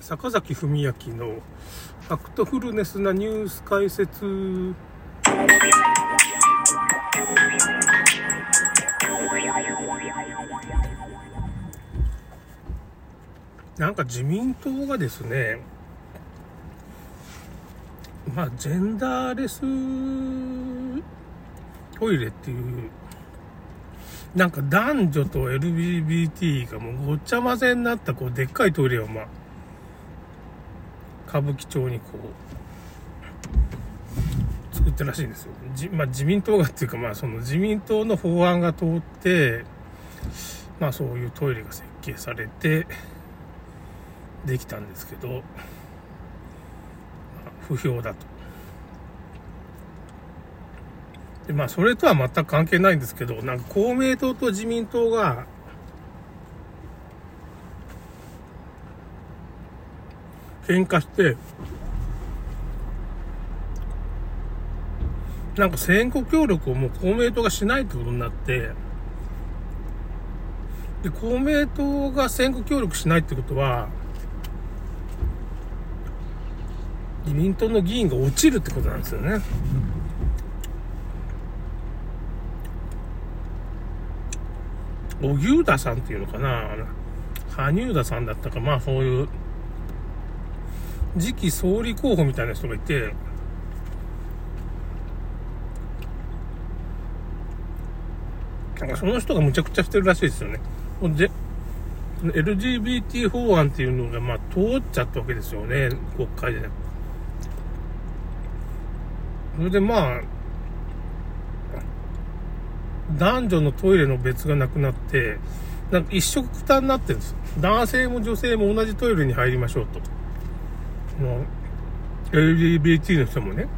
坂崎文明のファクトフルネスなニュース解説。なんか自民党がですね、まあ、ジェンダーレストイレっていうなんか男女と LGBT がもうごっちゃ混ぜになったこうでっかいトイレをまあ歌舞伎町にこう作ってらしいんですよ。じまあ、自民党がっていうかまあその自民党の法案が通ってまあそういうトイレが設計されてできたんですけど、まあ、不評だと。でまあそれとは全く関係ないんですけど、なんか公明党と自民党が喧嘩して、なんか選挙協力をもう公明党がしないってことになって、で、公明党が選挙協力しないってことは、自民党の議員が落ちるってことなんですよね。荻生田さんっていうのかな羽生田さんだったか、まあそういう次期総理候補みたいな人がいて、なんかその人がむちゃくちゃしてるらしいですよね。で、LGBT 法案っていうのが、まあ、通っちゃったわけですよね、国会で。それでまあ、男女のトイレの別がなくなって、なんか一色負担になってるんです男性も女性も同じトイレに入りましょうと。の LGBT の人もね。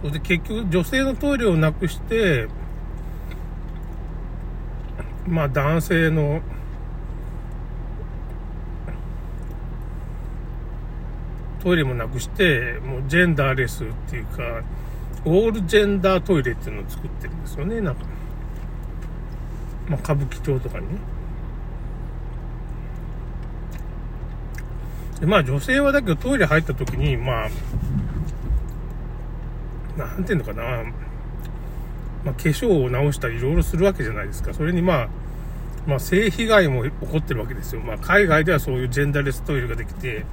それで結局女性のトイレをなくして、まあ男性のトイレもなくして、もうジェンダーレスっていうか、オールジェンダートイレっていうのを作ってるんですよね、なんか。まあ歌舞伎町とかにね。でまあ女性はだけどトイレ入った時に、まあ、なんていうのかな、まあ、化粧を直したりいろいろするわけじゃないですか。それにまあ、まあ、性被害も起こってるわけですよ。まあ、海外ではそういうジェンダーレストイレができて、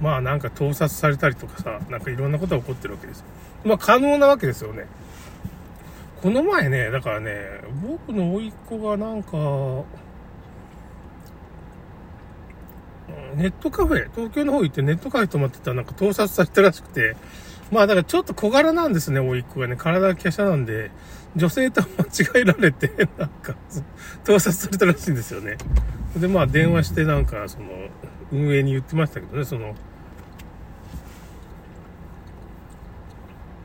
まあなんか盗撮されたりとかさ、なんかいろんなことが起こってるわけです。まあ可能なわけですよね。この前ね、だからね、僕の甥っ子がなんか、ネットカフェ、東京の方行ってネットカフェ泊まってたらなんか盗撮されたらしくて、まあだからちょっと小柄なんですね、甥っ子がね。体が華奢なんで、女性と間違えられて、なんか、盗撮されたらしいんですよね。で、まあ電話してなんか、その、運営に言ってましたけどね、その、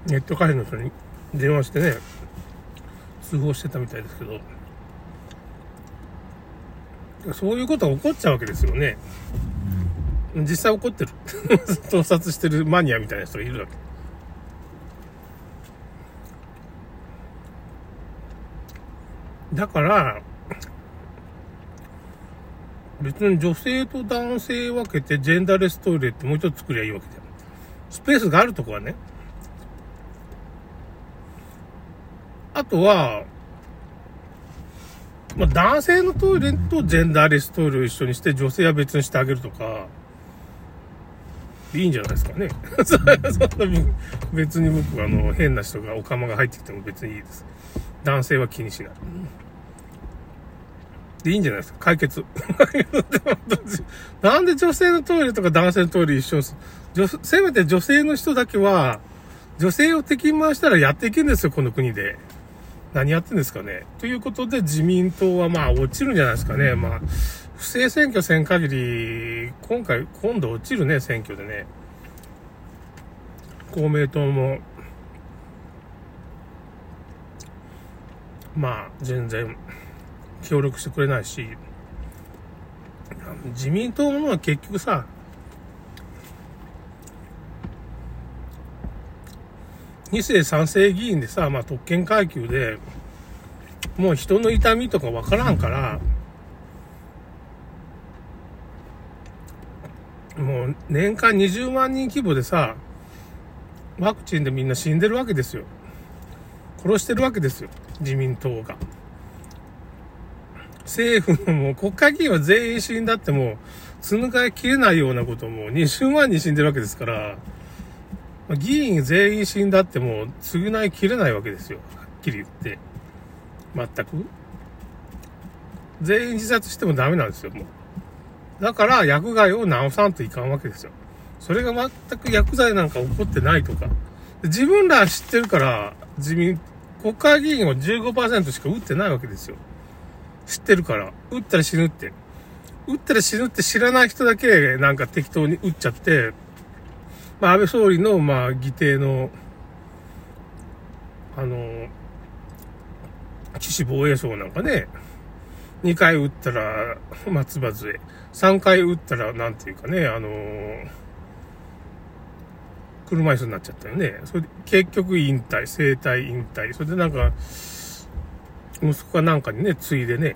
ネットカフェの人に電話してね、通報してたみたいですけど、そういうことが起こっちゃうわけですよね。実際起こってる。盗撮してるマニアみたいな人がいるわけ。だから、別に女性と男性分けてジェンダーレストイレってもう一つ作りゃいいわけじゃん。スペースがあるとこはね。あとは、まあ、男性のトイレとジェンダーレストイレを一緒にして女性は別にしてあげるとか、いいんじゃないですかね。そんな別に僕あの変な人がお釜が入ってきても別にいいです。男性は気にしない。でいいんじゃないですか。解決。なんで女性のトイレとか男性のトイレ一緒すせめて女性の人だけは、女性を敵に回したらやっていけんですよ、この国で。何やってんですかね。ということで自民党はまあ落ちるんじゃないですかね。まあ、不正選挙せん限り、今回、今度落ちるね、選挙でね。公明党も、まあ、全然、協力してくれないし、自民党のは結局さ、2世3世議員でさ、まあ特権階級で、もう人の痛みとかわからんから、もう年間20万人規模でさ、ワクチンでみんな死んでるわけですよ。殺してるわけですよ。自民党が。政府ももう国会議員は全員死んだってもう、紡え切れないようなことも20万人死んでるわけですから、議員全員死んだってもう償い切れないわけですよ。はっきり言って。全く。全員自殺してもダメなんですよ、もう。だから薬害を治さんといかんわけですよ。それが全く薬剤なんか起こってないとか。自分ら知ってるから、自民、国会議員は15%しか打ってないわけですよ。知ってるから。打ったら死ぬって。打ったら死ぬって知らない人だけなんか適当に打っちゃって、まあ安倍総理のまあ議定の、あの、岸防衛省なんかね、2回打ったら松葉杖、3回打ったらなんていうかね、あの車椅子になっちゃったよね。それで結局引退、生体引退。それでなんか、息子かなんかにね、継いでね、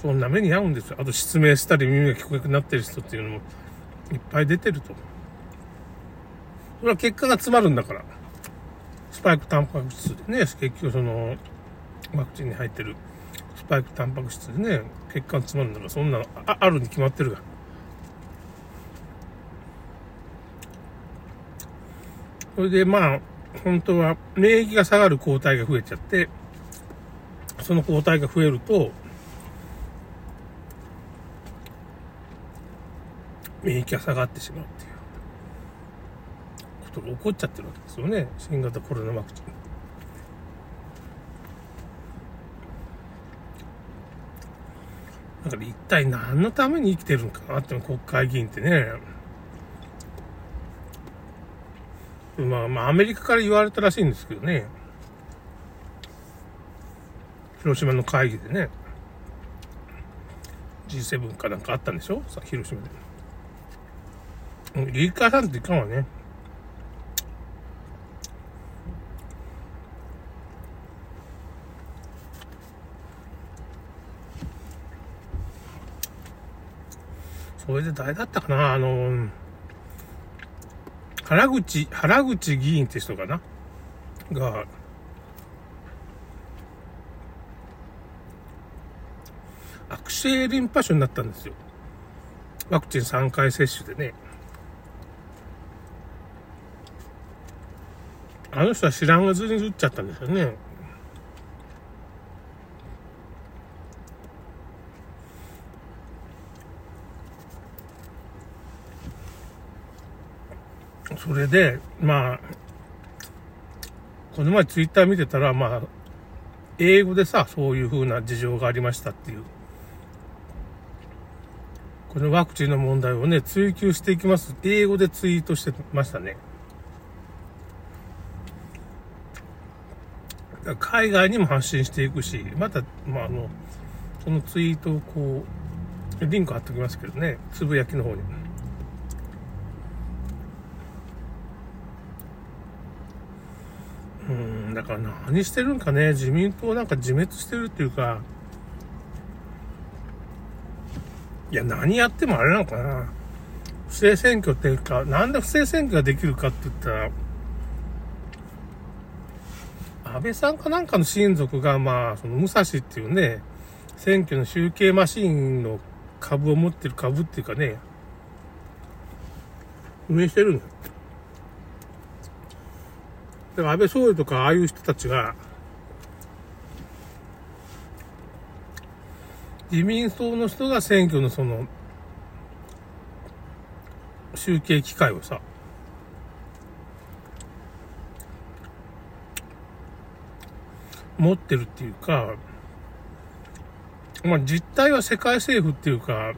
そんな目に遭うんですよ。あと失明したり耳が聞こえなくなってる人っていうのもいっぱい出てると。それは結果が詰まるんだから。スパイクタンパク質でね、結局その、ワクチンに入ってるスパイクタンパク質でね、血管詰まるんだから、そんなのああるに決まってるが。それでまあ、本当は免疫が下がる抗体が増えちゃって、その抗体が増えると、免疫が下がってしまうっていうことが起こっちゃってるわけですよね。新型コロナワクチン。だから一体何のために生きてるのかなって国会議員ってね。まあまあアメリカから言われたらしいんですけどね。広島の会議でね。G7 かなんかあったんでしょ？さ、広島で。リーカーさんっていかんわね。それで誰だったかな？あの、原口、原口議員って人かな？が、悪性リンパ腫になったんですよ。ワクチン3回接種でね。あの人は知らんがずに打っちゃったんですよね。それで、まあ、この前ツイッター見てたら、まあ、英語でさ、そういう風な事情がありましたっていう。このワクチンの問題をね、追求していきます。英語でツイートしてましたね。海外にも発信していくし、また、まあ、あの、そのツイートをこう、リンク貼っておきますけどね、つぶやきの方に。うん、だから何してるんかね、自民党なんか自滅してるっていうか、いや、何やってもあれなのかな。不正選挙っていうか、なんで不正選挙ができるかって言ったら、安倍さんかなんかの親族が、まあ、その武蔵っていうね、選挙の集計マシンの株を持ってる株っていうかね、運営してるの。だから安倍総理とかああいう人たちが、自民党の人が選挙のその、集計機会をさ、持ってるっていうか、まあ実態は世界政府っていうか、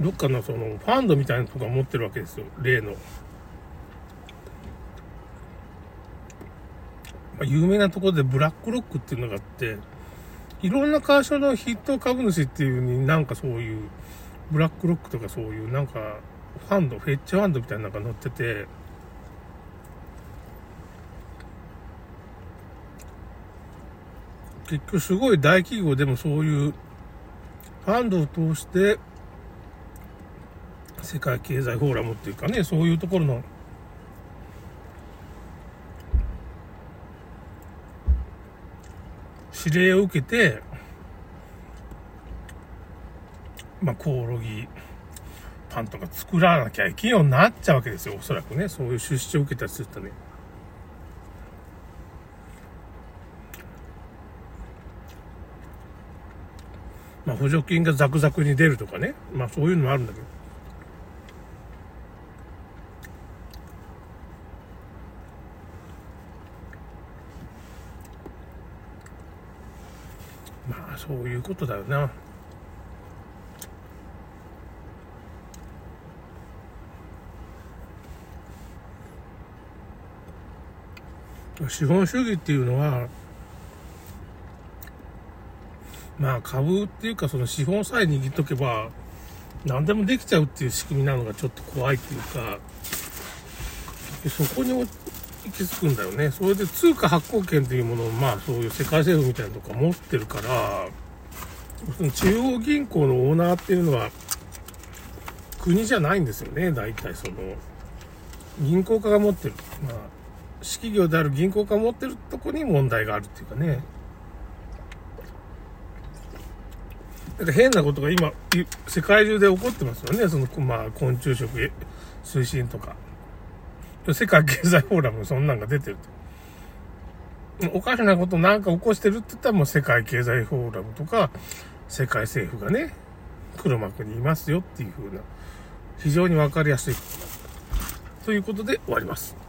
どっかのそのファンドみたいなとこ持ってるわけですよ。例の。まあ、有名なところでブラックロックっていうのがあって、いろんな会社の筆頭株主っていうになんかそういう、ブラックロックとかそういうなんか、ファンド、フェッチファンドみたいなのが載ってて、結局すごい大企業でもそういうファンドを通して世界経済フォーラムっていうかね、そういうところの指令を受けて、まあ、コオロギパンとか作らなきゃいけんようになっちゃうわけですよ、おそらくね。そういう出資を受けたりするとね。まあ、補助金がザクザクに出るとかね。まあ、そういうのもあるんだけど。まあ、そういうことだよな。資本主義っていうのは、まあ株っていうかその資本さえ握っとけば何でもできちゃうっていう仕組みなのがちょっと怖いっていうか、そこに行き着くんだよね。それで通貨発行権っていうものをまあそういう世界政府みたいなとか持ってるから、その中央銀行のオーナーっていうのは国じゃないんですよね、大体その。銀行家が持ってる。まあ、企業である銀行家が持ってるとこに問題があるっていうかね。なんか変なことが今、世界中で起こってますよね。その、まあ、昆虫食推進とか。世界経済フォーラムそんなんが出てると。おかしなことなんか起こしてるって言ったらもう世界経済フォーラムとか、世界政府がね、黒幕にいますよっていう風な、非常にわかりやすい。ということで終わります。